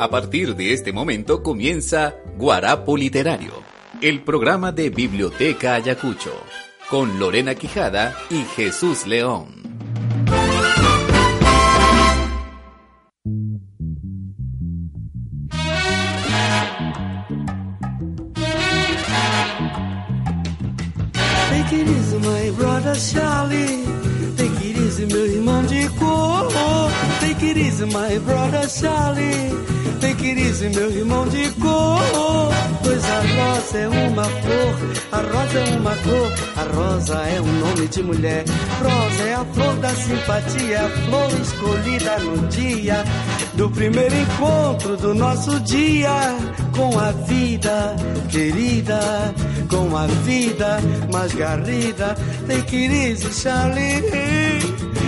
A partir de este momento comienza Guarapo Literario, el programa de Biblioteca Ayacucho, con Lorena Quijada y Jesús León. My brother Charlie. It easy, meu irmão de cor. Pois a rosa é uma flor, a rosa é uma cor, a rosa é um nome de mulher. Rosa é a flor da simpatia, a flor escolhida no dia do primeiro encontro do nosso dia com a vida querida, com a vida mais garrida. It easy, Charlie.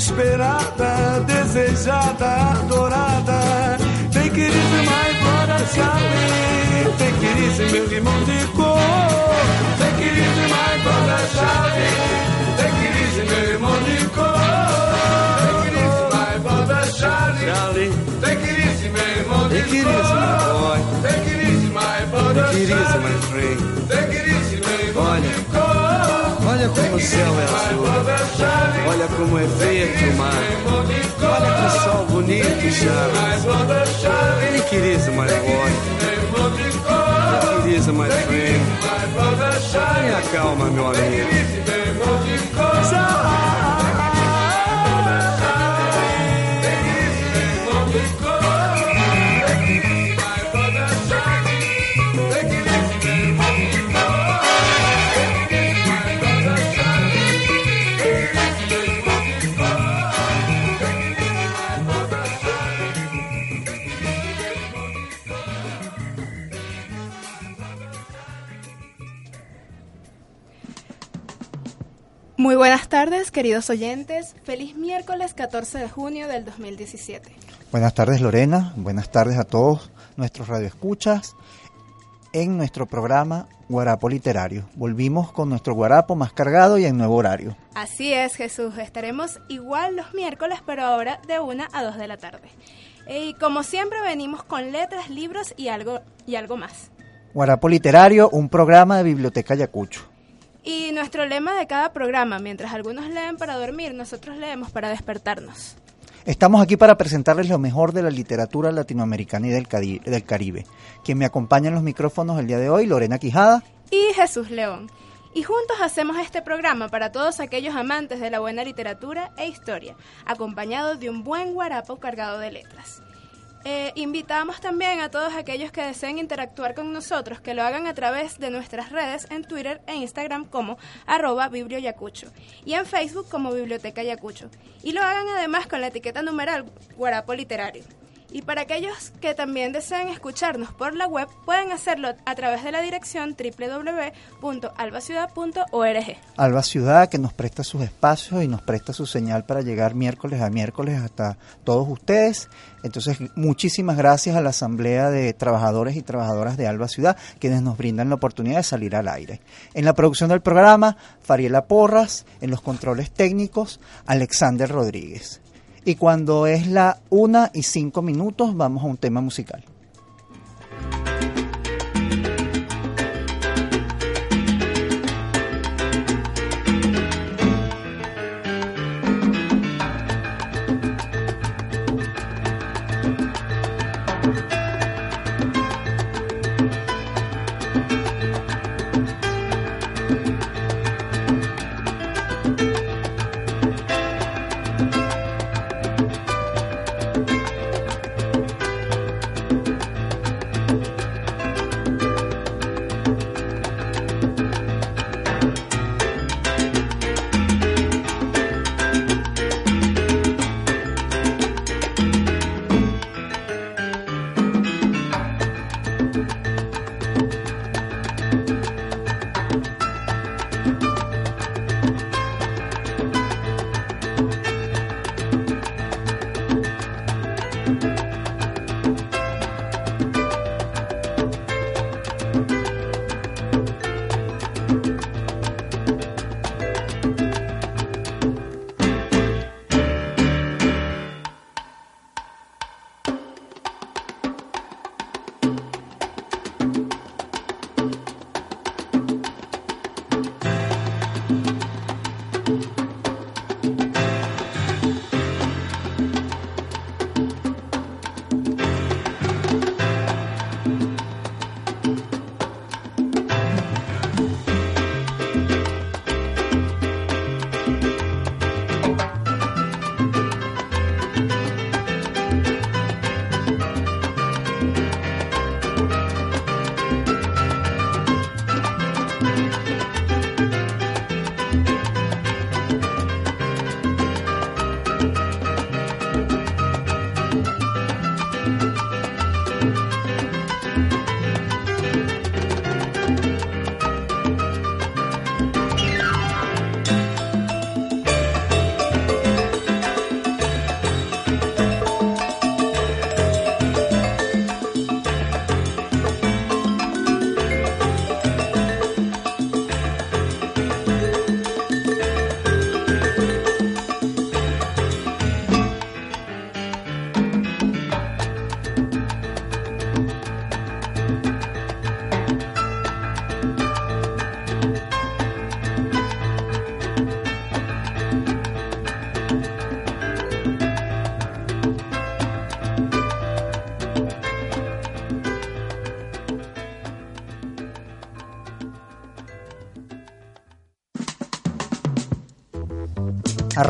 esperada, desejada, adorada. Take it easy, my brother Charlie. Take it easy, meu irmão de cor. Take it easy, my brother Charlie. Take it easy, meu irmão de cor. Take it easy, my brother Charlie. Charlie. Take it easy, meu irmão de Take it easy, my boy. Take it easy, my brother Take it easy, Charlie. my friend. Olha como o céu é azul. Olha como é verde o mar. Olha que sol bonito, it easy, my boy. Take it easy, my friend. Tenha calma, meu amigo. Muy buenas tardes, queridos oyentes. Feliz miércoles 14 de junio del 2017. Buenas tardes Lorena, buenas tardes a todos nuestros radioescuchas en nuestro programa Guarapo Literario. Volvimos con nuestro guarapo más cargado y en nuevo horario. Así es, Jesús. Estaremos igual los miércoles, pero ahora de 1 a 2 de la tarde. Y como siempre venimos con letras, libros y algo, y algo más. Guarapo Literario, un programa de Biblioteca Ayacucho. Y nuestro lema de cada programa, mientras algunos leen para dormir, nosotros leemos para despertarnos. Estamos aquí para presentarles lo mejor de la literatura latinoamericana y del, Cari- del Caribe. Quien me acompaña en los micrófonos el día de hoy, Lorena Quijada. y Jesús León. Y juntos hacemos este programa para todos aquellos amantes de la buena literatura e historia, acompañado de un buen guarapo cargado de letras. Eh, invitamos también a todos aquellos que deseen interactuar con nosotros que lo hagan a través de nuestras redes en Twitter e Instagram como arroba biblioyacucho y en Facebook como Biblioteca Yacucho. Y lo hagan además con la etiqueta numeral Guarapo Literario. Y para aquellos que también deseen escucharnos por la web, pueden hacerlo a través de la dirección www.albaciudad.org. Alba Ciudad, que nos presta sus espacios y nos presta su señal para llegar miércoles a miércoles hasta todos ustedes. Entonces, muchísimas gracias a la Asamblea de Trabajadores y Trabajadoras de Alba Ciudad, quienes nos brindan la oportunidad de salir al aire. En la producción del programa, Fariela Porras, en los controles técnicos, Alexander Rodríguez. Y cuando es la una y cinco minutos, vamos a un tema musical.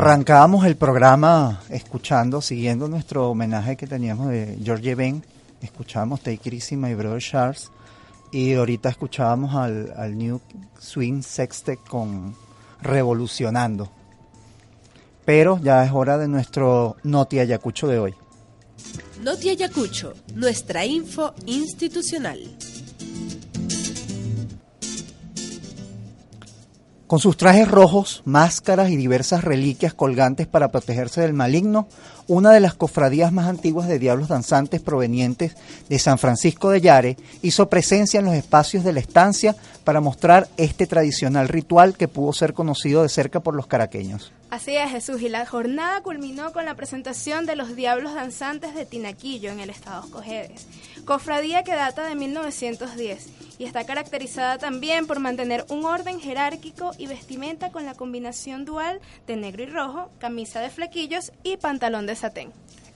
Arrancábamos el programa escuchando, siguiendo nuestro homenaje que teníamos de George Ben. Escuchábamos Take It Easy, My Brother Charles. Y ahorita escuchábamos al, New Swing Sextet con Revolucionando. Pero ya es hora de nuestro Noti Ayacucho de hoy. Noti Ayacucho, nuestra info institucional. Con sus trajes rojos, máscaras y diversas reliquias colgantes para protegerse del maligno, una de las cofradías más antiguas de diablos danzantes provenientes de San Francisco de Yare hizo presencia en los espacios de la estancia para mostrar este tradicional ritual que pudo ser conocido de cerca por los caraqueños. Así es, Jesús, y la jornada culminó con la presentación de los Diablos Danzantes de Tinaquillo en el estado Cojedes, cofradía que data de 1910 y está caracterizada también por mantener un orden jerárquico y vestimenta con la combinación dual de negro y rojo, camisa de flequillos y pantalón de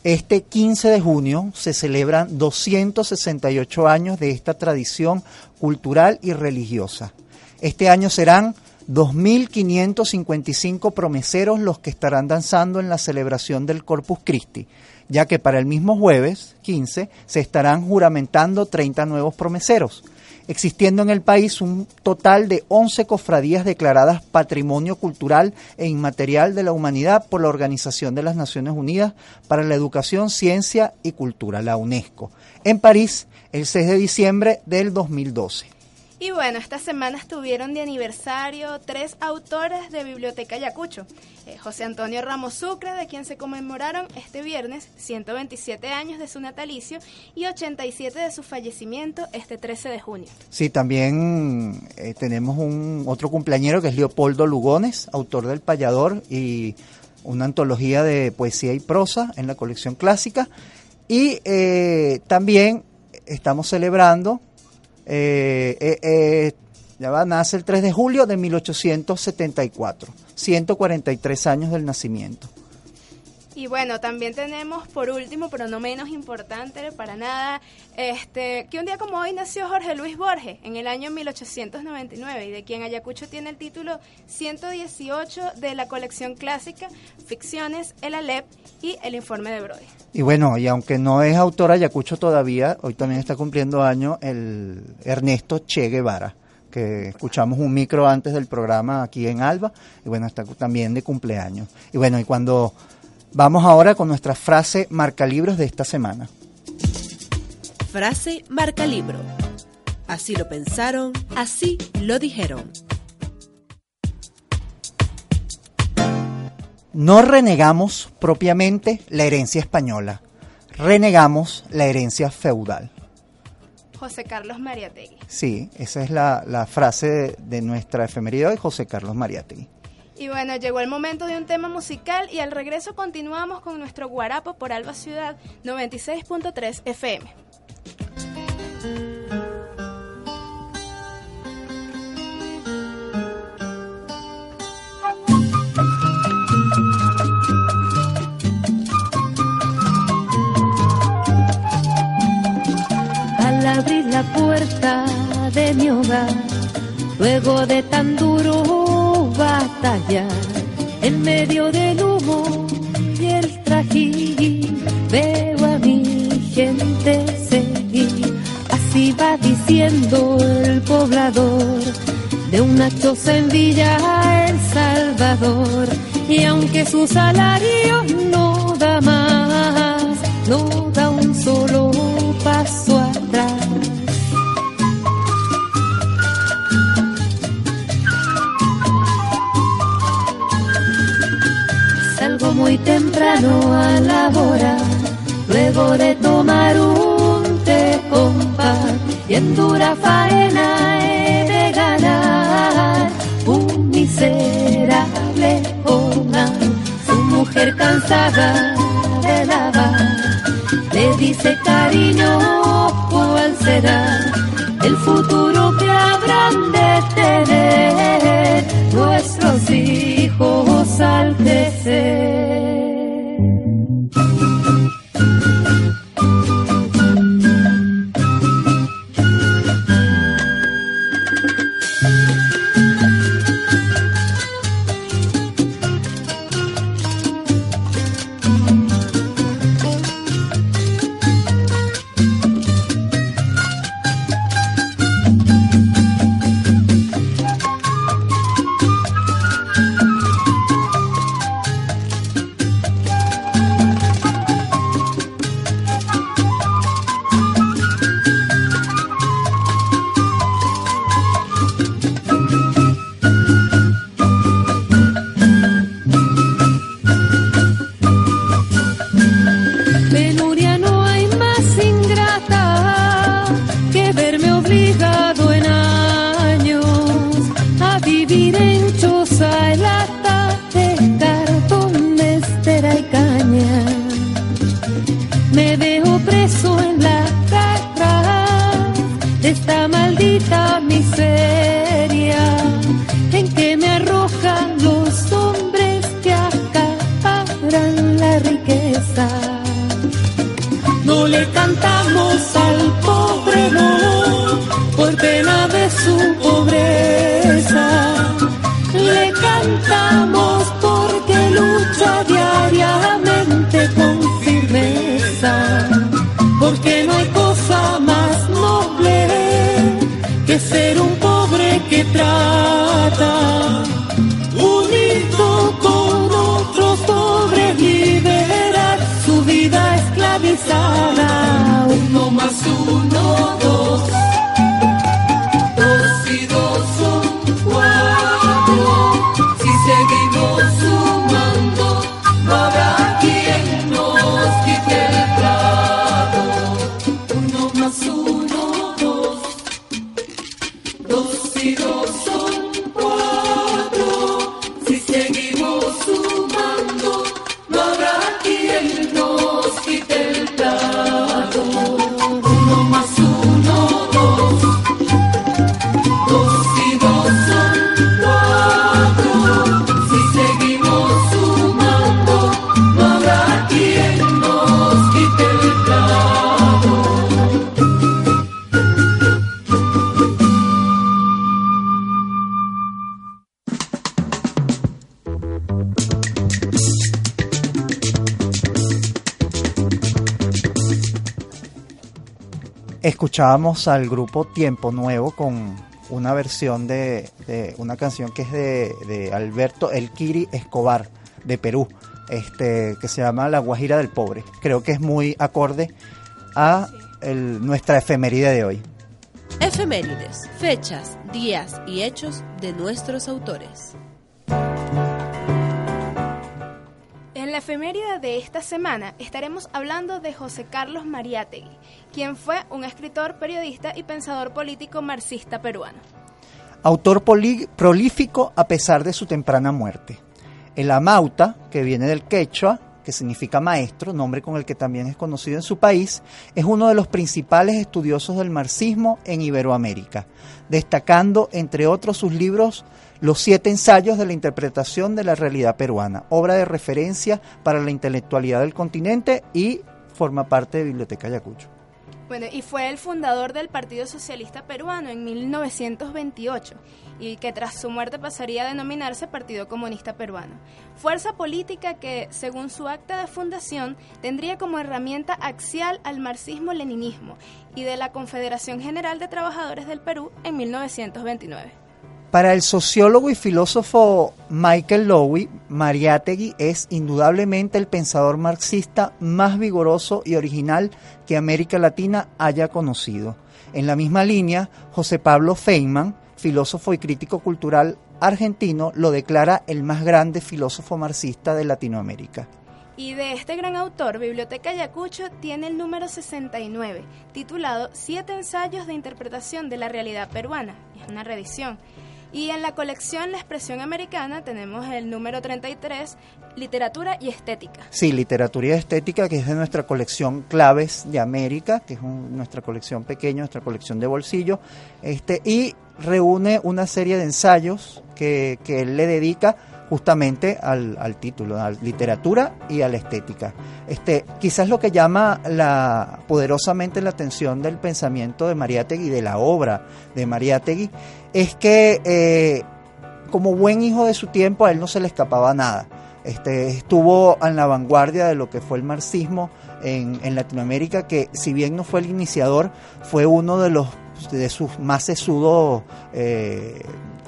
Este 15 de junio se celebran 268 años de esta tradición cultural y religiosa. Este año serán 2.555 promeseros los que estarán danzando en la celebración del Corpus Christi, ya que para el mismo jueves 15 se estarán juramentando 30 nuevos promeseros, existiendo en el país un total de 11 cofradías declaradas Patrimonio Cultural e Inmaterial de la Humanidad por la Organización de las Naciones Unidas para la Educación, Ciencia y Cultura, la UNESCO, en París el 6 de diciembre del 2012. Y bueno, esta semana estuvieron de aniversario tres autores de Biblioteca Ayacucho. Eh, José Antonio Ramos Sucre, de quien se conmemoraron este viernes 127 años de su natalicio y 87 de su fallecimiento este 13 de junio. Sí, también eh, tenemos un otro cumpleañero que es Leopoldo Lugones, autor del Payador y una antología de poesía y prosa en la colección clásica. Y eh, también estamos celebrando eh, eh, eh, ya va, nace el 3 de julio de 1874, 143 años del nacimiento. Y bueno, también tenemos por último, pero no menos importante para nada, este, que un día como hoy nació Jorge Luis Borges en el año 1899 y de quien Ayacucho tiene el título 118 de la colección clásica Ficciones, El Alep y El Informe de Brody. Y bueno, y aunque no es autor Ayacucho todavía, hoy también está cumpliendo año el Ernesto Che Guevara que escuchamos un micro antes del programa aquí en Alba, y bueno, está también de cumpleaños. Y bueno, y cuando Vamos ahora con nuestra frase marca libros de esta semana. Frase marca libro. Así lo pensaron, así lo dijeron. No renegamos propiamente la herencia española, renegamos la herencia feudal. José Carlos Mariategui. Sí, esa es la, la frase de, de nuestra efemería hoy, José Carlos Mariategui. Y bueno, llegó el momento de un tema musical y al regreso continuamos con nuestro guarapo por Alba Ciudad 96.3 FM. Al abrir la puerta de mi hogar, luego de tan duro en medio del humo y el trajín, veo a mi gente seguir. Así va diciendo el poblador de una choza en Villa El Salvador. Y aunque su salario no da más, no da un solo paso temprano a laborar, luego de tomar un té y en dura faena he de ganar un miserable hogar. Su mujer cansada de lavar le dice cariño, ¿cuál será el futuro que habrán de tener nuestros hijos al crecer? Unido con otros pobres, liberar su vida esclavizada. Uno más uno. Dos Escuchábamos al grupo Tiempo Nuevo con una versión de, una canción que es de, Alberto El Kiri Escobar de Perú, este, que se llama La Guajira del Pobre. Creo que es muy acorde a nuestra efeméride de hoy. Efemérides, fechas, días y hechos de nuestros autores. La efeméride de esta semana estaremos hablando de José Carlos Mariátegui, quien fue un escritor, periodista y pensador político marxista peruano. Autor prolífico a pesar de su temprana muerte. El amauta, que viene del quechua, que significa maestro, nombre con el que también es conocido en su país, es uno de los principales estudiosos del marxismo en Iberoamérica, destacando, entre otros, sus libros Los siete ensayos de la interpretación de la realidad peruana, obra de referencia para la intelectualidad del continente y forma parte de Biblioteca Ayacucho. Bueno, y fue el fundador del Partido Socialista Peruano en 1928 y que tras su muerte pasaría a denominarse Partido Comunista Peruano. Fuerza política que, según su acta de fundación, tendría como herramienta axial al marxismo-leninismo y de la Confederación General de Trabajadores del Perú en 1929. Para el sociólogo y filósofo Michael Lowy, Mariátegui es indudablemente el pensador marxista más vigoroso y original que América Latina haya conocido. En la misma línea, José Pablo Feynman, filósofo y crítico cultural argentino, lo declara el más grande filósofo marxista de Latinoamérica. Y de este gran autor, Biblioteca Ayacucho tiene el número 69, titulado Siete ensayos de interpretación de la realidad peruana. Es una reedición. Y en la colección La expresión americana tenemos el número 33, Literatura y Estética. Sí, literatura y estética, que es de nuestra colección Claves de América, que es un- nuestra colección pequeña, nuestra colección de bolsillo, este, y reúne una serie de ensayos que, que él le dedica justamente al, al título, a literatura y a la estética. Este, quizás lo que llama la, poderosamente la atención del pensamiento de Mariátegui, de la obra de Mariátegui, es que eh, como buen hijo de su tiempo a él no se le escapaba nada. Este, estuvo en la vanguardia de lo que fue el marxismo en, en Latinoamérica, que si bien no fue el iniciador, fue uno de los de sus más sesudos eh,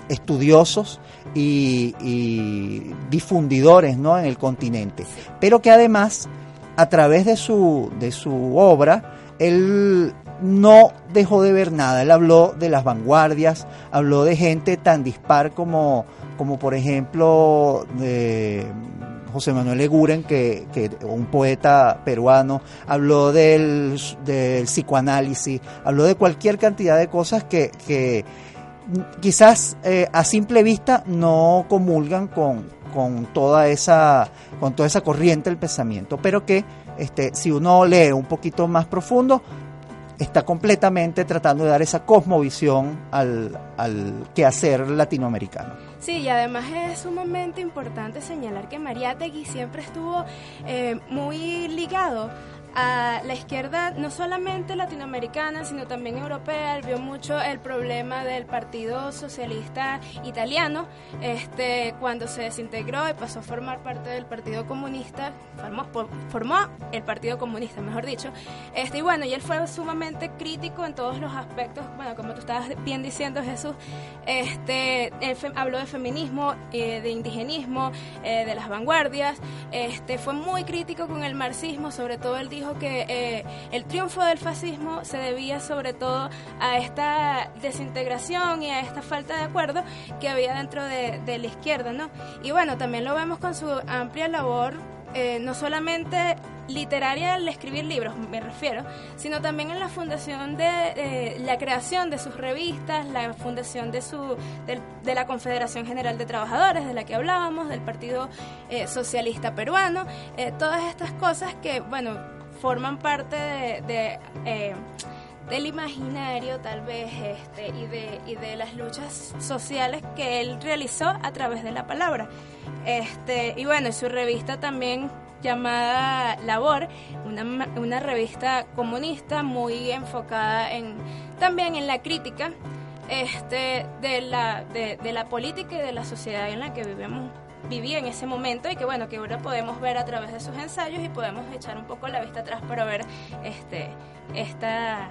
estudiosos y, y difundidores ¿no? en el continente. Pero que además, a través de su, de su obra, él no dejó de ver nada. Él habló de las vanguardias, habló de gente tan dispar como, como por ejemplo, de José Manuel Eguren, que, que un poeta peruano, habló del, del psicoanálisis, habló de cualquier cantidad de cosas que, que quizás eh, a simple vista no comulgan con, con toda esa con toda esa corriente del pensamiento, pero que este, si uno lee un poquito más profundo, está completamente tratando de dar esa cosmovisión al, al quehacer latinoamericano. Sí, y además es sumamente importante señalar que Mariátegui siempre estuvo eh, muy ligado a la izquierda, no solamente latinoamericana, sino también europea. Él vio mucho el problema del Partido Socialista Italiano este, cuando se desintegró y pasó a formar parte del Partido Comunista, formó, formó el Partido Comunista, mejor dicho. Este, y bueno, y él fue sumamente crítico en todos los aspectos, bueno, como tú estabas bien diciendo, Jesús, este, habló de feminismo, eh, de indigenismo, eh, de las vanguardias, este, fue muy crítico con el marxismo, sobre todo él dijo que eh, el triunfo del fascismo se debía sobre todo a esta desintegración y a esta falta de acuerdo que había dentro de, la izquierda, ¿no? Y bueno, también lo vemos con su amplia labor, eh, no solamente literaria al escribir libros, me refiero, sino también en la fundación de la creación de sus revistas, la fundación de su de, la Confederación General de Trabajadores, de la que hablábamos, del Partido eh, Socialista Peruano, todas estas cosas que, bueno, forman parte de, eh, del imaginario tal vez este, y, de, y de las luchas sociales que él realizó a través de la palabra. Este, y bueno, su revista también llamada Labor, una, una revista comunista muy enfocada en, también en la crítica este, de, la, de, de la política y de la sociedad en la que vivimos vivía en ese momento y que bueno, que ahora podemos ver a través de sus ensayos y podemos echar un poco la vista atrás para ver este esta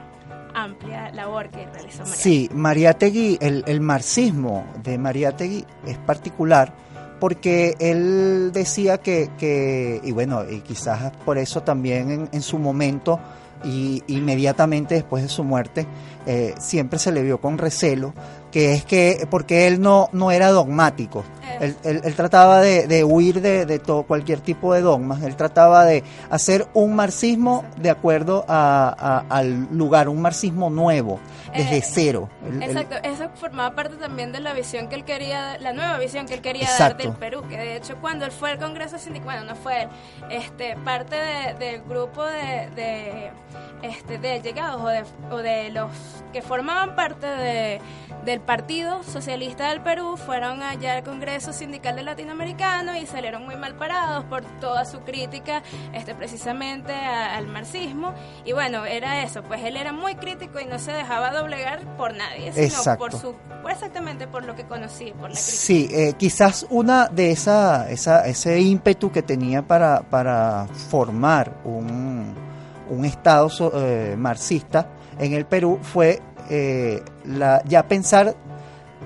amplia labor que realizó María. Sí, Mariátegui, el, el marxismo de Mariátegui es particular porque él decía que, que y bueno, y quizás por eso también en, en su momento y inmediatamente después de su muerte eh, siempre se le vio con recelo que es que porque él no no era dogmático. Él, él, trataba de, de huir de, de, todo cualquier tipo de dogmas. Él trataba de hacer un marxismo de acuerdo a, a, al lugar un marxismo nuevo desde Eh, cero él- Exacto, eso formaba parte también de la visión que él quería, la nueva visión que él quería Exacto. dar del Perú, que de hecho cuando él fue al Congreso Sindical, bueno, no fue él, este, parte de- del grupo de, de, este, de llegados o de, o de los que formaban parte de, del Partido Socialista del Perú fueron allá al Congreso Sindical del Latinoamericano y salieron muy mal parados por toda su crítica este, precisamente a- al marxismo y bueno, era eso, pues él era muy crítico y no se dejaba doblegar por nadie, sino Exacto. por su, exactamente por lo que conocía, por la crítica. Sí, eh, quizás una de esa, esa, ese ímpetu que tenía para, para formar un, un Estado so- eh, marxista en el Perú fue eh, la, ya pensar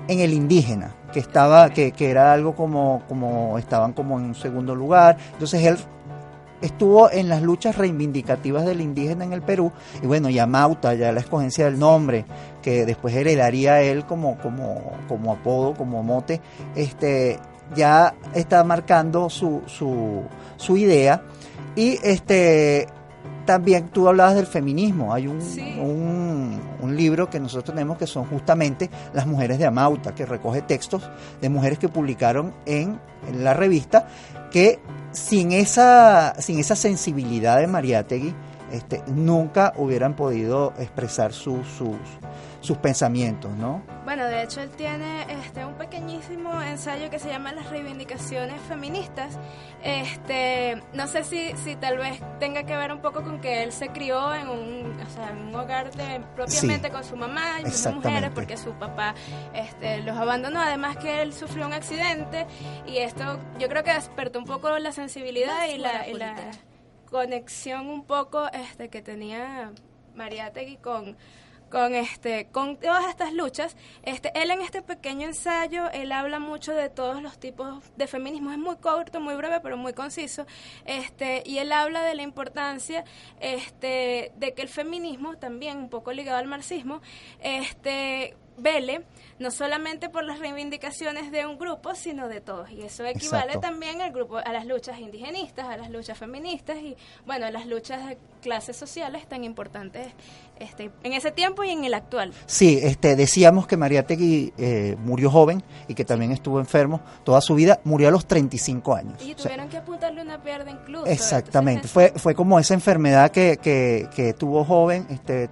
en el indígena, que estaba, que, que era algo como, como estaban como en un segundo lugar. Entonces él estuvo en las luchas reivindicativas del indígena en el Perú y bueno, ya Mauta, ya la escogencia del nombre que después heredaría él como, como, como apodo, como mote, este, ya está marcando su, su, su idea y este también tú hablabas del feminismo. Hay un, Sí. un, un libro que nosotros tenemos que son justamente Las Mujeres de Amauta, que recoge textos de mujeres que publicaron en, en la revista, que sin esa, sin esa sensibilidad de Mariátegui, este, nunca hubieran podido expresar sus, sus, sus pensamientos, ¿no? Bueno, de hecho él tiene este un pequeñísimo ensayo que se llama Las reivindicaciones feministas. Este, no sé si, si tal vez tenga que ver un poco con que él se crió en un, o sea, en un hogar de, propiamente Sí, con su mamá y sus mujeres porque su papá este, los abandonó. Además que él sufrió un accidente y esto yo creo que despertó un poco la sensibilidad y la, y la conexión un poco este que tenía Mariátegui con con este con todas estas luchas. Este él en este pequeño ensayo él habla mucho de todos los tipos de feminismo es muy corto muy breve pero muy conciso. Este y él habla de la importancia este de que el feminismo también un poco ligado al marxismo este vele no solamente por las reivindicaciones de un grupo, sino de todos. Y eso equivale Exacto. también al grupo, a las luchas indigenistas, a las luchas feministas y, bueno, a las luchas de clases sociales tan importantes este, en ese tiempo y en el actual. Sí, este, decíamos que Mariátegui eh, murió joven y que también estuvo enfermo toda su vida. Murió a los 35 años. Y O sea, tuvieron que apuntarle una pierna incluso. Exactamente, Entonces, fue, fue como esa enfermedad que, que, que tuvo joven, este,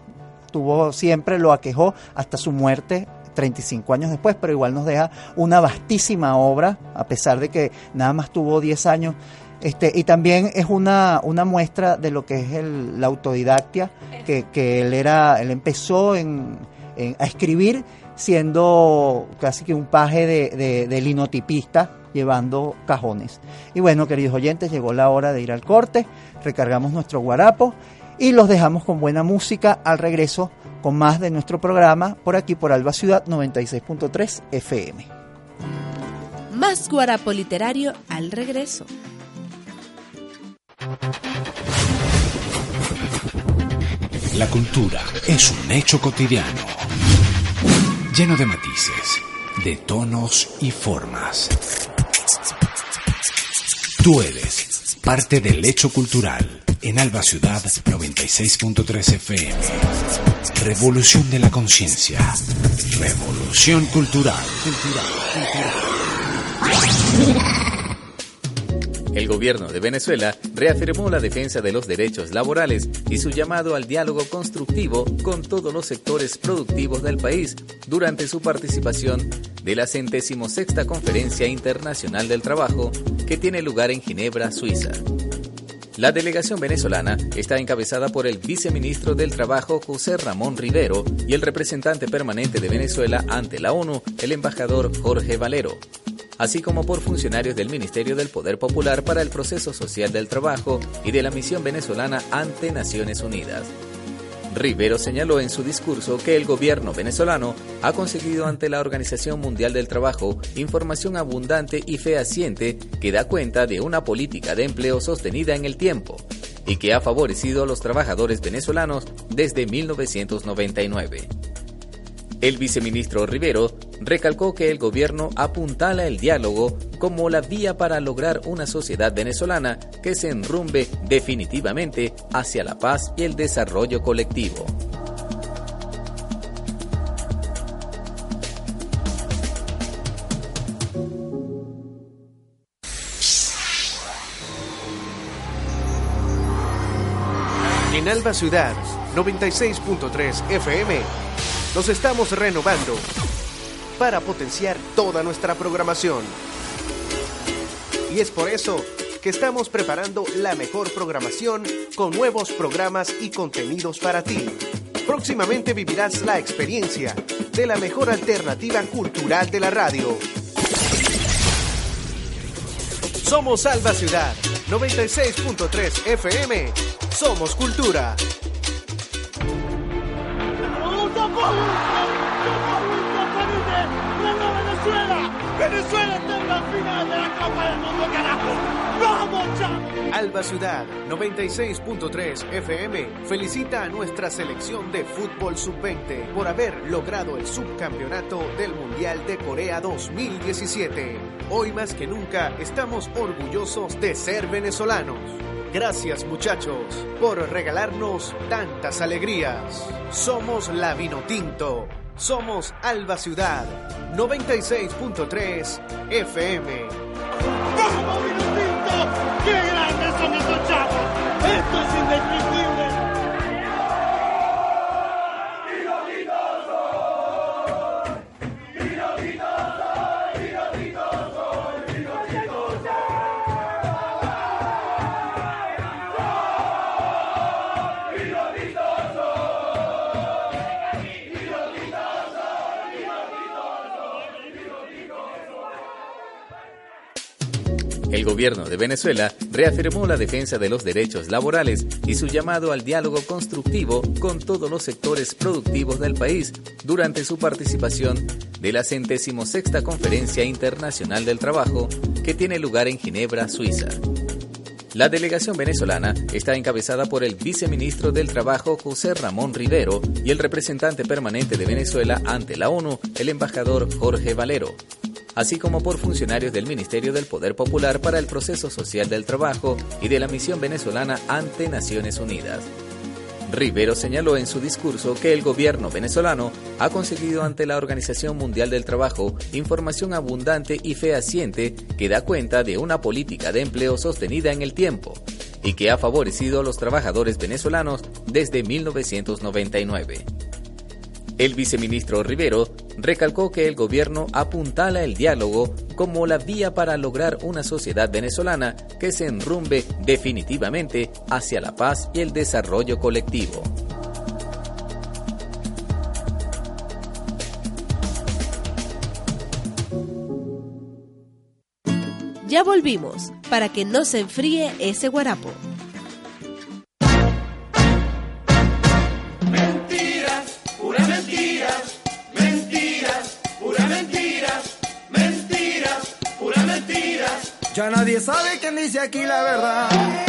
tuvo siempre, lo aquejó hasta su muerte 35 años después, pero igual nos deja una vastísima obra, a pesar de que nada más tuvo 10 años. Este, y también es una, una muestra de lo que es el, la autodidactia, que, que él era, él empezó en, a escribir siendo casi que un paje de, de- de linotipista, llevando cajones. Y bueno, queridos oyentes, llegó la hora de ir al corte, recargamos nuestro guarapo y los dejamos con buena música al regreso con más de nuestro programa por aquí por Alba Ciudad 96.3 FM. Más guarapo literario al regreso. La cultura es un hecho cotidiano, lleno de matices, de tonos y formas. Tú eres parte del hecho cultural en Alba Ciudad 96.3 FM. Revolución de la conciencia. Revolución cultural. El gobierno de Venezuela reafirmó la defensa de los derechos laborales y su llamado al diálogo constructivo con todos los sectores productivos del país durante su participación de la centésimo sexta Conferencia Internacional del Trabajo que tiene lugar en Ginebra, Suiza. La delegación venezolana está encabezada por el viceministro del Trabajo José Ramón Rivero y el representante permanente de Venezuela ante la ONU, el embajador Jorge Valero, así como por funcionarios del Ministerio del Poder Popular para el Proceso Social del Trabajo y de la Misión Venezolana ante Naciones Unidas. Rivero señaló en su discurso que el gobierno venezolano ha conseguido ante la Organización Mundial del Trabajo información abundante y fehaciente que da cuenta de una política de empleo sostenida en el tiempo y que ha favorecido a los trabajadores venezolanos desde 1999. El viceministro Rivero recalcó que el gobierno apuntala el diálogo como la vía para lograr una sociedad venezolana que se enrumbe definitivamente hacia la paz y el desarrollo colectivo. En Alba Ciudad 96.3 FM nos estamos renovando para potenciar toda nuestra programación. Y es por eso que estamos preparando la mejor programación con nuevos programas y contenidos para ti. Próximamente vivirás la experiencia de la mejor alternativa cultural de la radio. Somos Alba Ciudad 96.3 FM. Somos cultura. Venezuela la final de la Copa del Mundo. Alba Ciudad 96.3 FM felicita a nuestra selección de fútbol sub-20 por haber logrado el subcampeonato del Mundial de Corea 2017. Hoy más que nunca estamos orgullosos de ser venezolanos. Gracias muchachos por regalarnos tantas alegrías. Somos la Vinotinto. Somos Alba Ciudad 96.3 FM. ¡Vamos, Vinocito! ¡Qué grandes son estos chavos! ¡Esto es indescriptible! El gobierno de Venezuela reafirmó la defensa de los derechos laborales y su llamado al diálogo constructivo con todos los sectores productivos del país durante su participación de la centésimo sexta Conferencia Internacional del Trabajo que tiene lugar en Ginebra, Suiza. La delegación venezolana está encabezada por el viceministro del Trabajo José Ramón Rivero y el representante permanente de Venezuela ante la ONU, el embajador Jorge Valero, así como por funcionarios del Ministerio del Poder Popular para el Proceso Social del Trabajo y de la Misión Venezolana ante Naciones Unidas. Rivero señaló en su discurso que el gobierno venezolano ha conseguido ante la Organización Mundial del Trabajo información abundante y fehaciente que da cuenta de una política de empleo sostenida en el tiempo y que ha favorecido a los trabajadores venezolanos desde 1999. El viceministro Rivero recalcó que el gobierno apuntala el diálogo como la vía para lograr una sociedad venezolana que se enrumbe definitivamente hacia la paz y el desarrollo colectivo. Ya volvimos para que no se enfríe ese guarapo. Sabe quién dice aquí la verdad.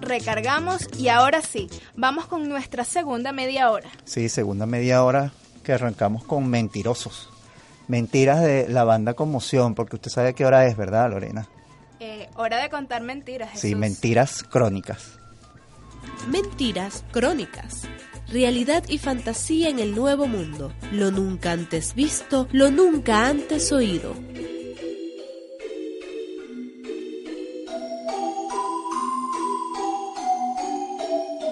recargamos y ahora sí, vamos con nuestra segunda media hora. Sí, segunda media hora que arrancamos con Mentirosos. Mentiras de la banda Conmoción, porque usted sabe qué hora es, ¿verdad, Lorena? Eh, hora de contar mentiras. Jesús. Sí, mentiras crónicas. Mentiras crónicas. Realidad y fantasía en el nuevo mundo. Lo nunca antes visto, lo nunca antes oído.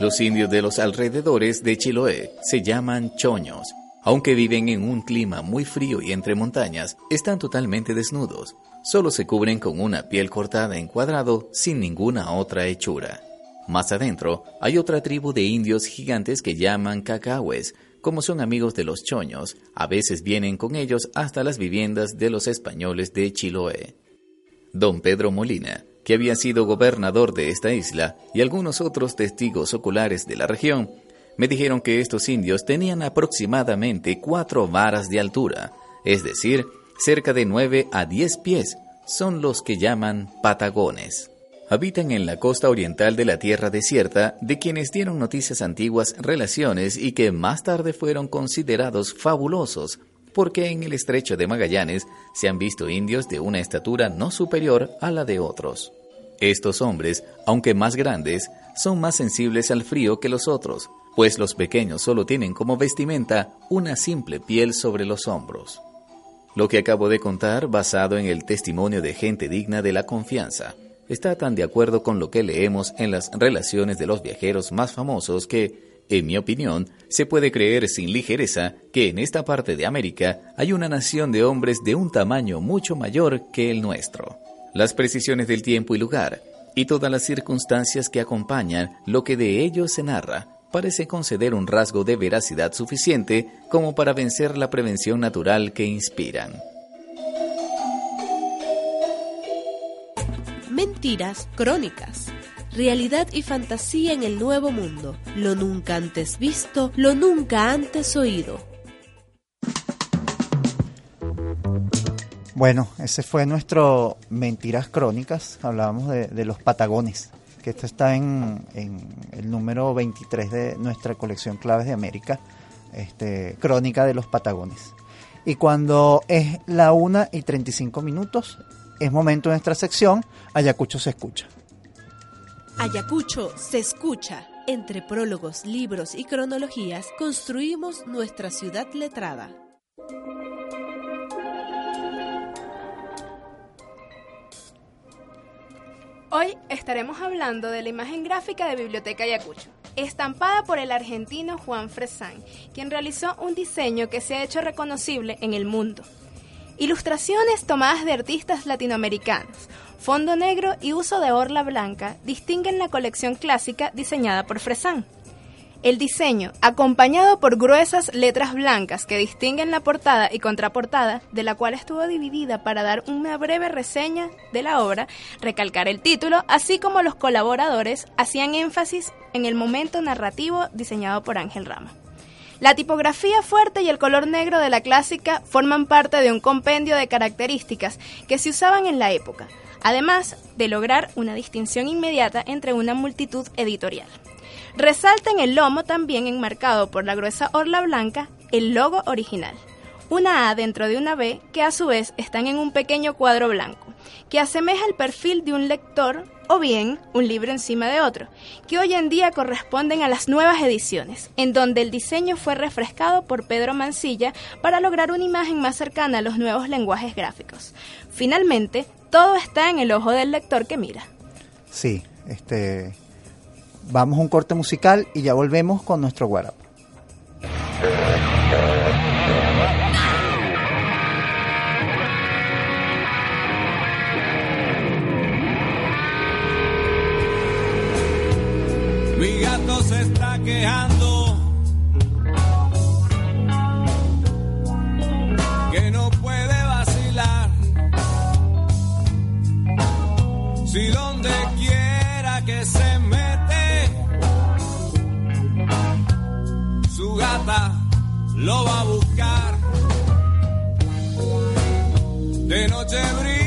Los indios de los alrededores de Chiloé se llaman choños Aunque viven en un clima muy frío y entre montañas, están totalmente desnudos. Solo se cubren con una piel cortada en cuadrado sin ninguna otra hechura. Más adentro hay otra tribu de indios gigantes que llaman cacahues, como son amigos de los choños, a veces vienen con ellos hasta las viviendas de los españoles de Chiloé. Don Pedro Molina, que había sido gobernador de esta isla, y algunos otros testigos oculares de la región, me dijeron que estos indios tenían aproximadamente cuatro varas de altura, es decir, cerca de nueve a diez pies, son los que llaman patagones. Habitan en la costa oriental de la tierra desierta, de quienes dieron noticias antiguas relaciones y que más tarde fueron considerados fabulosos, porque en el estrecho de Magallanes se han visto indios de una estatura no superior a la de otros. Estos hombres, aunque más grandes, son más sensibles al frío que los otros, pues los pequeños solo tienen como vestimenta una simple piel sobre los hombros. Lo que acabo de contar basado en el testimonio de gente digna de la confianza está tan de acuerdo con lo que leemos en las relaciones de los viajeros más famosos que, en mi opinión, se puede creer sin ligereza que en esta parte de América hay una nación de hombres de un tamaño mucho mayor que el nuestro. Las precisiones del tiempo y lugar, y todas las circunstancias que acompañan lo que de ellos se narra, parece conceder un rasgo de veracidad suficiente como para vencer la prevención natural que inspiran. Mentiras crónicas. Realidad y fantasía en el nuevo mundo. Lo nunca antes visto, lo nunca antes oído. Bueno, ese fue nuestro Mentiras Crónicas. Hablábamos de, los Patagones, que esto está en, el número 23 de nuestra colección Claves de América, este, Crónica de los Patagones. Y cuando es la 1 y 35 minutos, es momento de nuestra sección Ayacucho se escucha. Ayacucho se escucha. Entre prólogos, libros y cronologías construimos nuestra ciudad letrada. Hoy estaremos hablando de la imagen gráfica de Biblioteca Ayacucho, estampada por el argentino Juan Fresán, quien realizó un diseño que se ha hecho reconocible en el mundo. Ilustraciones tomadas de artistas latinoamericanos, fondo negro y uso de orla blanca distinguen la colección clásica diseñada por Fresán. El diseño, acompañado por gruesas letras blancas que distinguen la portada y contraportada, de la cual estuvo dividida para dar una breve reseña de la obra, recalcar el título, así como los colaboradores hacían énfasis en el momento narrativo diseñado por Ángel Rama. La tipografía fuerte y el color negro de la clásica forman parte de un compendio de características que se usaban en la época, además de lograr una distinción inmediata entre una multitud editorial. Resalta en el lomo también enmarcado por la gruesa orla blanca el logo original, una A dentro de una B que a su vez están en un pequeño cuadro blanco, que asemeja el perfil de un lector o bien un libro encima de otro, que hoy en día corresponden a las nuevas ediciones, en donde el diseño fue refrescado por Pedro Mancilla para lograr una imagen más cercana a los nuevos lenguajes gráficos. Finalmente, todo está en el ojo del lector que mira. Sí, este vamos a un corte musical y ya volvemos con nuestro guarapo. Mi gato se está quejando. Si donde quiera que se mete, su gata lo va a buscar. De noche brilla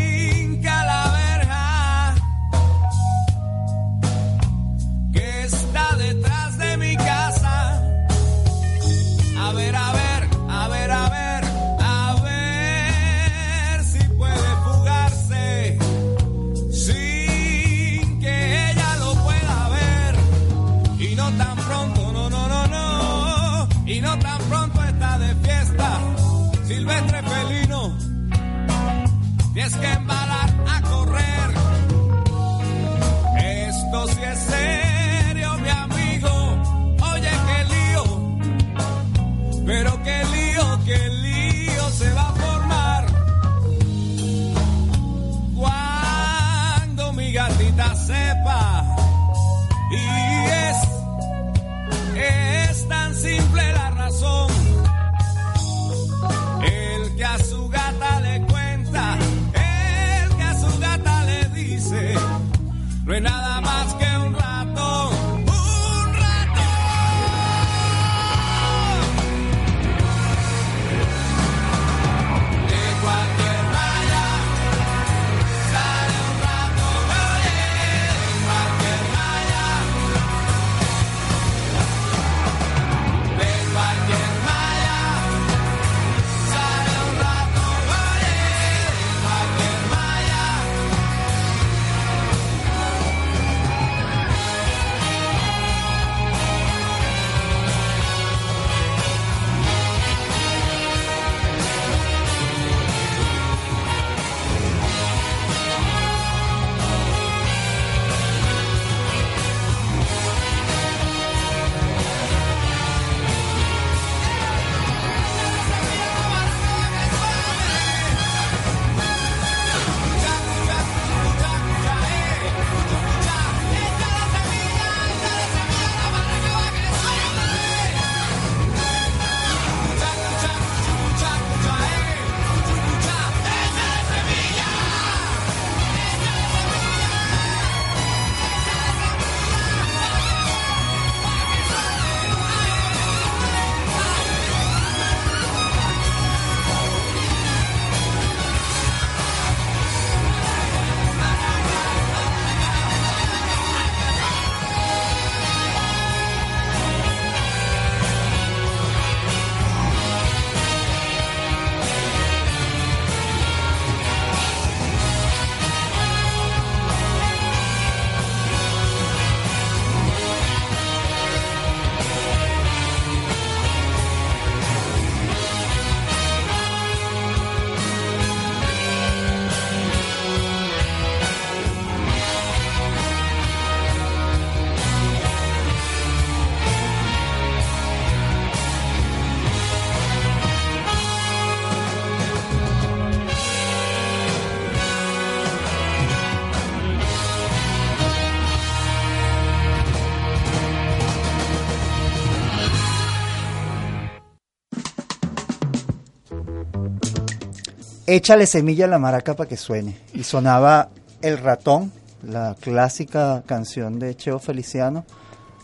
Échale semilla a la maraca para que suene. Y sonaba El ratón, la clásica canción de Cheo Feliciano,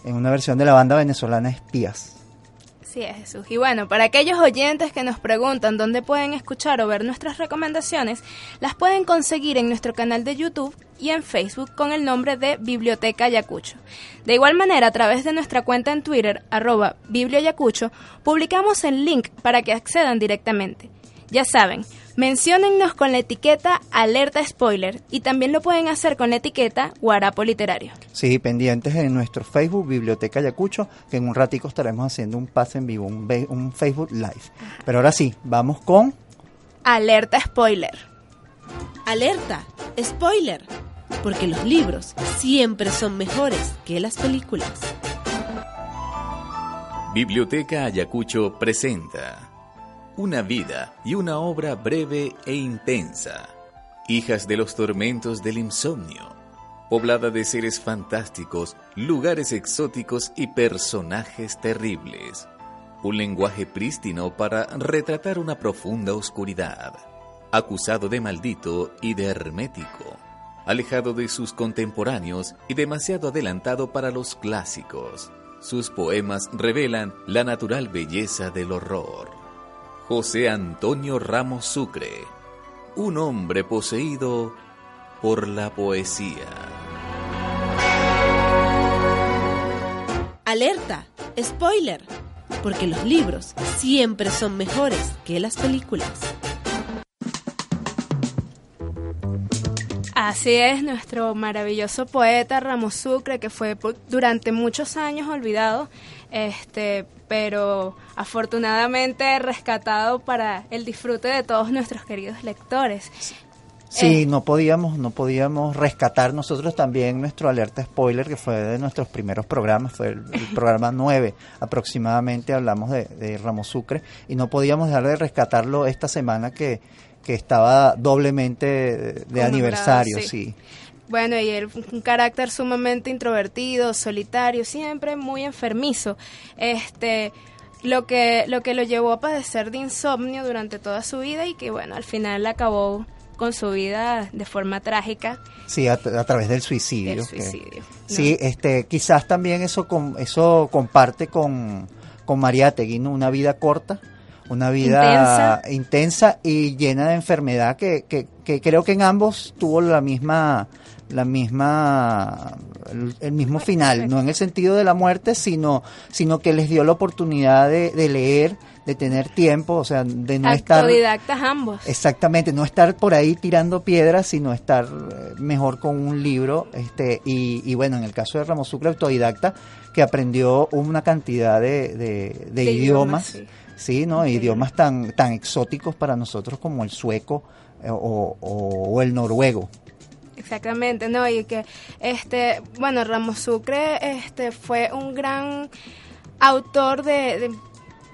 en una versión de la banda venezolana Espías. Sí, es Jesús. Y bueno, para aquellos oyentes que nos preguntan dónde pueden escuchar o ver nuestras recomendaciones, las pueden conseguir en nuestro canal de YouTube y en Facebook con el nombre de Biblioteca Ayacucho. De igual manera, a través de nuestra cuenta en Twitter, arroba Biblioyacucho, publicamos el link para que accedan directamente. Ya saben, menciónennos con la etiqueta Alerta Spoiler y también lo pueden hacer con la etiqueta Guarapo Literario. Sí, pendientes en nuestro Facebook, Biblioteca Ayacucho, que en un ratico estaremos haciendo un pase en vivo, un, Facebook Live. Pero ahora sí, vamos con... Alerta Spoiler. Alerta, spoiler, porque los libros siempre son mejores que las películas. Biblioteca Ayacucho presenta Una vida y una obra breve e intensa. Hijas de los tormentos del insomnio. Poblada de seres fantásticos, lugares exóticos y personajes terribles. Un lenguaje prístino para retratar una profunda oscuridad. Acusado de maldito y de hermético. Alejado de sus contemporáneos y demasiado adelantado para los clásicos. Sus poemas revelan la natural belleza del horror. José Antonio Ramos Sucre, un hombre poseído por la poesía. Alerta, spoiler, porque los libros siempre son mejores que las películas. Así es, nuestro maravilloso poeta Ramos Sucre, que fue por- durante muchos años olvidado, este, pero afortunadamente rescatado para el disfrute de todos nuestros queridos lectores. Sí, Eh. no podíamos, no podíamos rescatar nosotros también nuestro alerta spoiler, que fue de nuestros primeros programas, fue el, el programa 9 aproximadamente, hablamos de, de Ramos Sucre, y no podíamos dejar de rescatarlo esta semana que, que estaba doblemente de, aniversario, sí. sí. Bueno, y él un carácter sumamente introvertido, solitario, siempre muy enfermizo. Este, lo que lo que lo llevó a padecer de insomnio durante toda su vida y que bueno, al final acabó con su vida de forma trágica. Sí, a, a través del suicidio. Del que- suicidio, ¿no? Sí, este, quizás también eso con, eso comparte con, con Mariátegui, ¿no? Una vida corta, una vida Intensa. intensa y llena de enfermedad que, que, que creo que en ambos tuvo la misma la misma el, mismo final, no en el sentido de la muerte, sino sino que les dio la oportunidad de, de leer, de tener tiempo, o sea, de no estar Autodidactas ambos. Exactamente, no estar por ahí tirando piedras, sino estar eh, mejor con un libro. Este, y, y bueno, en el caso de Ramos Sucre, autodidacta, que aprendió una cantidad de, de- de De idiomas, idiomas, sí, ¿no? Idiomas tan, tan exóticos para nosotros como el sueco eh, o, o- o el noruego. Exactamente, no, y que este, bueno, Ramos Sucre este fue un gran autor de, de,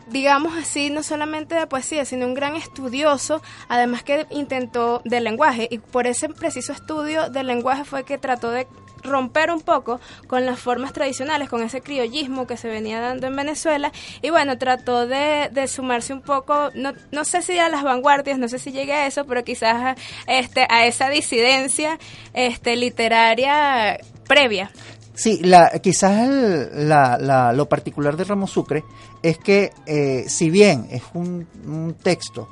digamos así, no solamente de poesía, sino un gran estudioso, además que intentó del lenguaje. Y por ese preciso estudio del lenguaje fue que trató de romper un poco con las formas tradicionales, con ese criollismo que se venía dando en Venezuela y bueno, trató de, sumarse un poco, no, no sé si a las vanguardias, no sé si llegue a eso, pero quizás este, a esa disidencia este, literaria previa. Sí, la, quizás el- la- la- lo particular de Ramos Sucre es que eh, si bien es un, un texto,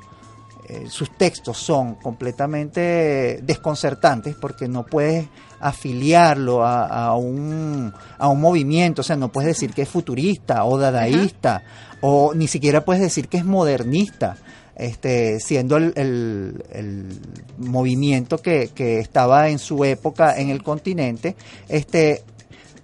eh, sus textos son completamente desconcertantes porque no puedes afiliarlo a, un, a un movimiento, o sea, no puedes decir que es futurista o dadaísta o ni siquiera puedes decir que es modernista. Este, siendo el, el- el movimiento que, que estaba en su época en el continente, este,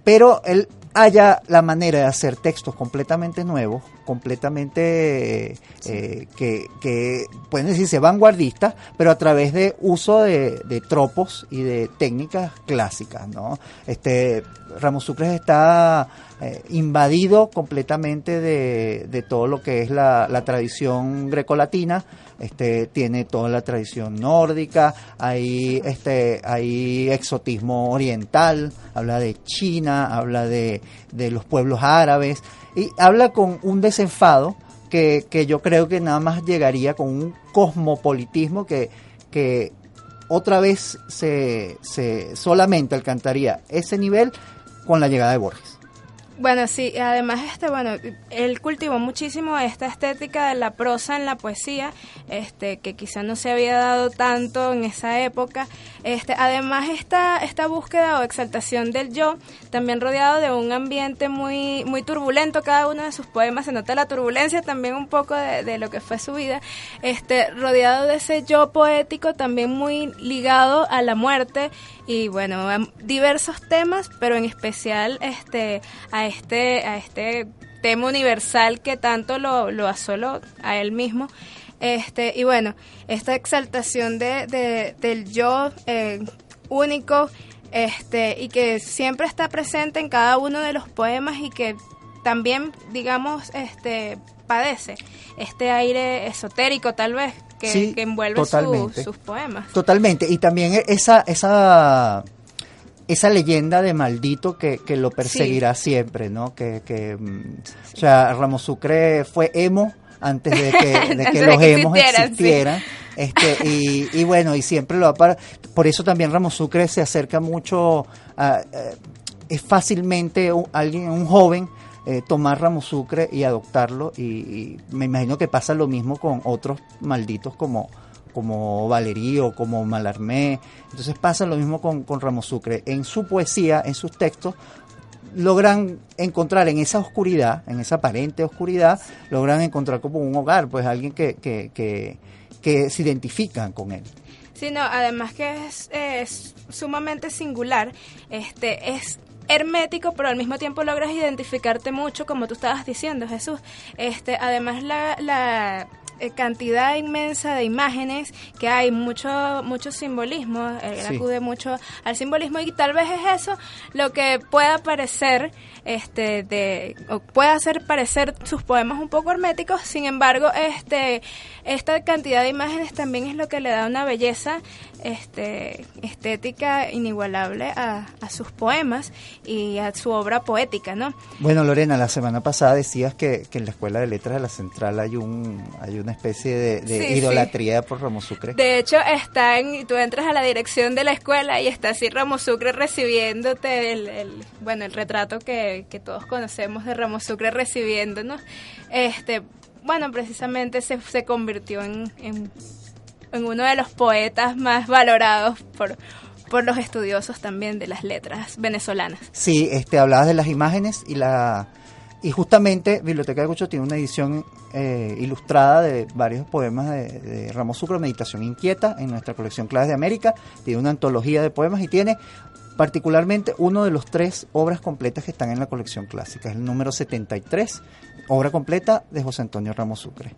pero él haya la manera de hacer textos completamente nuevos, completamente eh, que, que pueden decirse vanguardistas, pero a través de uso de, de tropos y de técnicas clásicas, ¿no? Este Ramos Sucres está eh, invadido completamente de, de todo lo que es la, la tradición grecolatina, este tiene toda la tradición nórdica, hay este hay exotismo oriental, habla de China, habla de, de los pueblos árabes y habla con un desenfado que, que yo creo que nada más llegaría con un cosmopolitismo que, que otra vez se, se solamente alcanzaría ese nivel con la llegada de Borges. Bueno, sí, además este, bueno, él cultivó muchísimo esta estética de la prosa en la poesía, este, que quizá no se había dado tanto en esa época. Este, además esta, esta búsqueda o exaltación del yo, también rodeado de un ambiente muy, muy turbulento, cada uno de sus poemas se nota la turbulencia también un poco de, de lo que fue su vida, este, rodeado de ese yo poético también muy ligado a la muerte y bueno, diversos temas, pero en especial este a este a este tema universal que tanto lo, lo asoló a él mismo. Este, y bueno, esta exaltación de, de- del yo eh, único este, y que siempre está presente en cada uno de los poemas y que también, digamos, este, padece este aire esotérico tal vez que, Sí, que envuelve su- sus poemas. Totalmente. Y también esa, esa, esa leyenda de maldito que, que lo perseguirá siempre, ¿no? Que, que, mm, o sea, Ramos Sucre fue emo antes de que, de los que emos existieran, sí. Este, y, y bueno, y siempre lo va para. Por eso también Ramos Sucre se acerca mucho a. eh, es fácilmente un- alguien, un joven, eh, tomar Ramos Sucre y adoptarlo. Y, y me imagino que pasa lo mismo con otros malditos como, como Valerío, como Malarmé. Entonces pasa lo mismo con, con Ramos Sucre. En su poesía, en sus textos, logran encontrar en esa oscuridad, en esa aparente oscuridad, logran encontrar como un hogar, pues alguien que, que, que, que se identifican con él. Sí, no, además que es, es sumamente singular, este es hermético, pero al mismo tiempo logras identificarte mucho, como tú estabas diciendo, Jesús. Este, además la, la cantidad inmensa de imágenes que hay, mucho mucho simbolismo, él Sí. acude mucho al simbolismo y tal vez es eso lo que pueda parecer este de o puede hacer parecer sus poemas un poco herméticos, sin embargo, este esta cantidad de imágenes también es lo que le da una belleza este estética inigualable a, a sus poemas y a su obra poética, ¿no? Bueno, Lorena, la semana pasada decías que, que en la Escuela de Letras de la Central hay un hay una especie de, de Sí, sí. idolatría por Ramos Sucre. De hecho, está en, tú entras a la dirección de la escuela y está así Ramos Sucre recibiéndote el, el- bueno, el retrato que, que todos conocemos de Ramos Sucre recibiéndonos. Este, bueno, precisamente se, se convirtió en, en, uno de los poetas más valorados por, por los estudiosos también de las letras venezolanas. Sí, este, hablabas de las imágenes y la y justamente Biblioteca de Cucho tiene una edición eh, ilustrada de varios poemas de, de Ramos Sucre, Meditación Inquieta, en nuestra colección Claves de América. Tiene una antología de poemas y tiene particularmente uno de los tres obras completas que están en la colección clásica. Es el número 73, obra completa de José Antonio Ramos Sucre.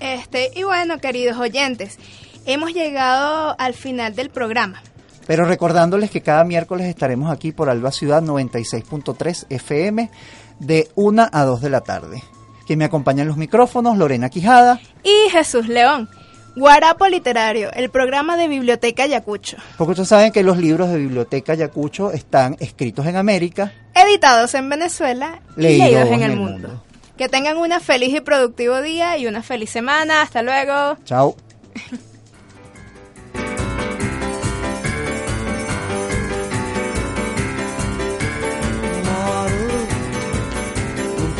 Este, y bueno, queridos oyentes, hemos llegado al final del programa. Pero recordándoles que cada miércoles estaremos aquí por Alba Ciudad 96.3 FM de 1 a 2 de la tarde. Quien me acompaña en los micrófonos, Lorena Quijada. Y Jesús León. Guarapo Literario, el programa de Biblioteca Yacucho. Porque ustedes saben que los libros de Biblioteca Yacucho están escritos en América. Editados en Venezuela y Leídos leídos en en el el mundo. mundo. Que tengan una feliz y productivo día y una feliz semana. Hasta luego. Chao.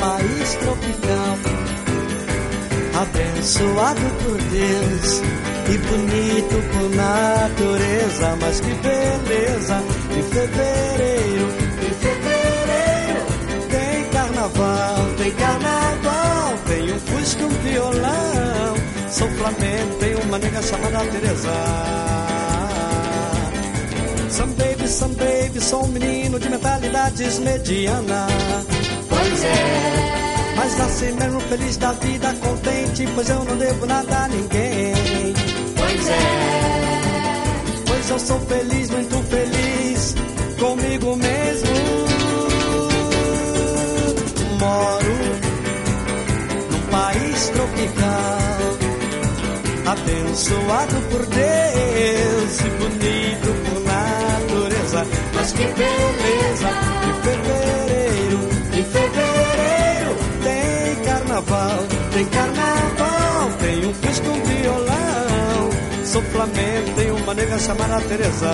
País tropical, abençoado por Deus e bonito por natureza. Mas que beleza! Em fevereiro, em fevereiro tem carnaval, tem carnaval, tem um fusca, um violão. Sou Flamengo, tem uma nega chamada Teresa. Some baby, some baby, sou um menino de mentalidades mediana. Pois é. Mas nasci mesmo feliz da vida, contente, pois eu não devo nada a ninguém. Pois é. Pois eu sou feliz, muito feliz comigo mesmo. Moro num país tropical, abençoado por Deus e bonito por natureza. Mas que beleza! Tem uma nega chamada Teresa.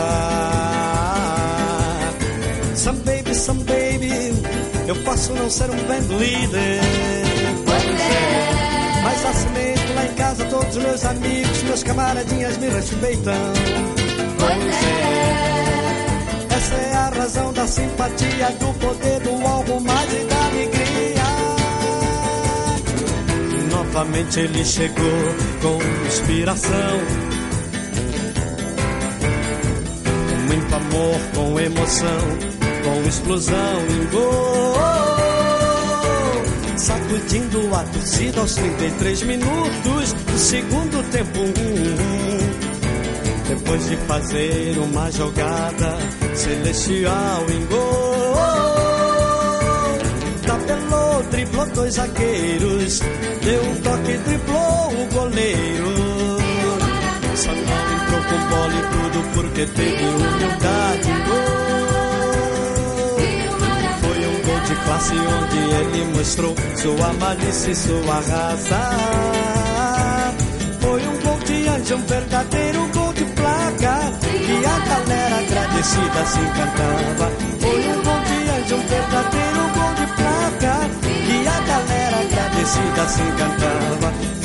Some baby, some baby, eu posso não ser um band leader. Pois é. Mas lá em casa todos os meus amigos, meus camaradinhas me respeitam. Pois é. Essa é a razão da simpatia, do poder do álbum, mais e da alegria. Novamente ele chegou com inspiração muito amor, com emoção, com explosão em gol. Sacudindo a torcida aos 33 minutos do segundo tempo. Depois de fazer uma jogada celestial em gol. Tabelou, driblou dois zagueiros, deu um toque, driblou o goleiro tudo porque teve humildade. Gol. Foi um gol de classe onde ele mostrou sua malícia e sua raça. Foi um gol de anjo, um verdadeiro gol de placa. Que a galera agradecida se encantava. Foi um gol de anjo, um verdadeiro gol de placa. Que a galera agradecida se encantava.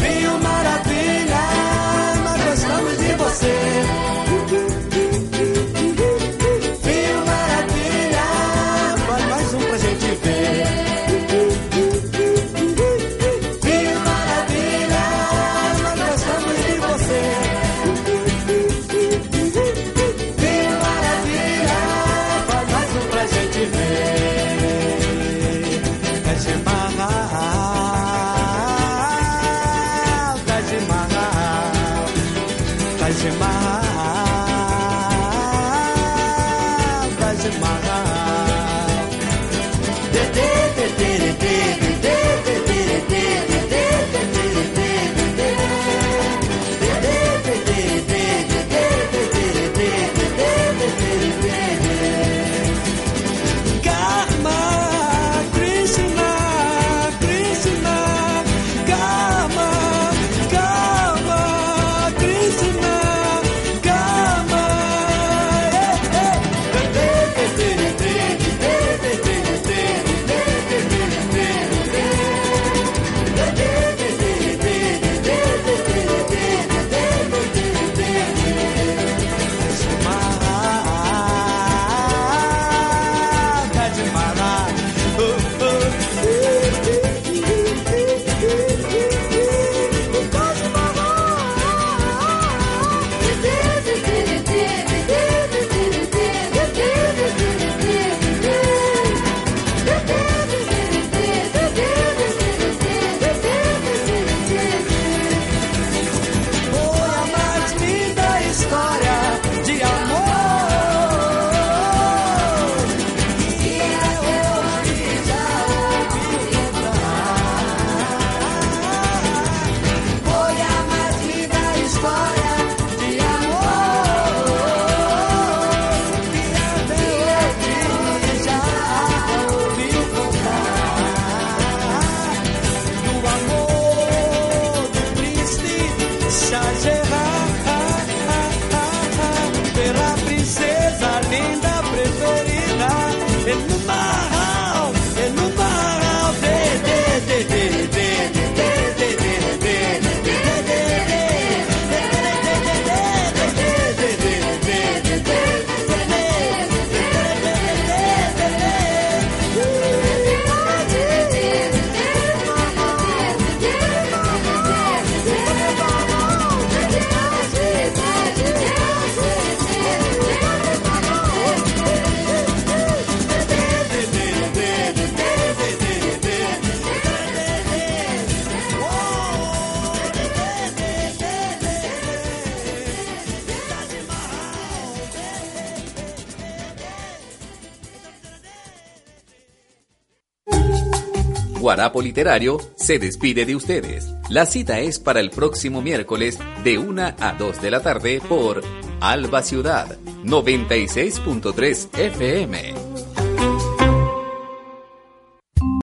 Guarapo Literario se despide de ustedes. La cita es para el próximo miércoles de 1 a 2 de la tarde por Alba Ciudad 96.3 FM.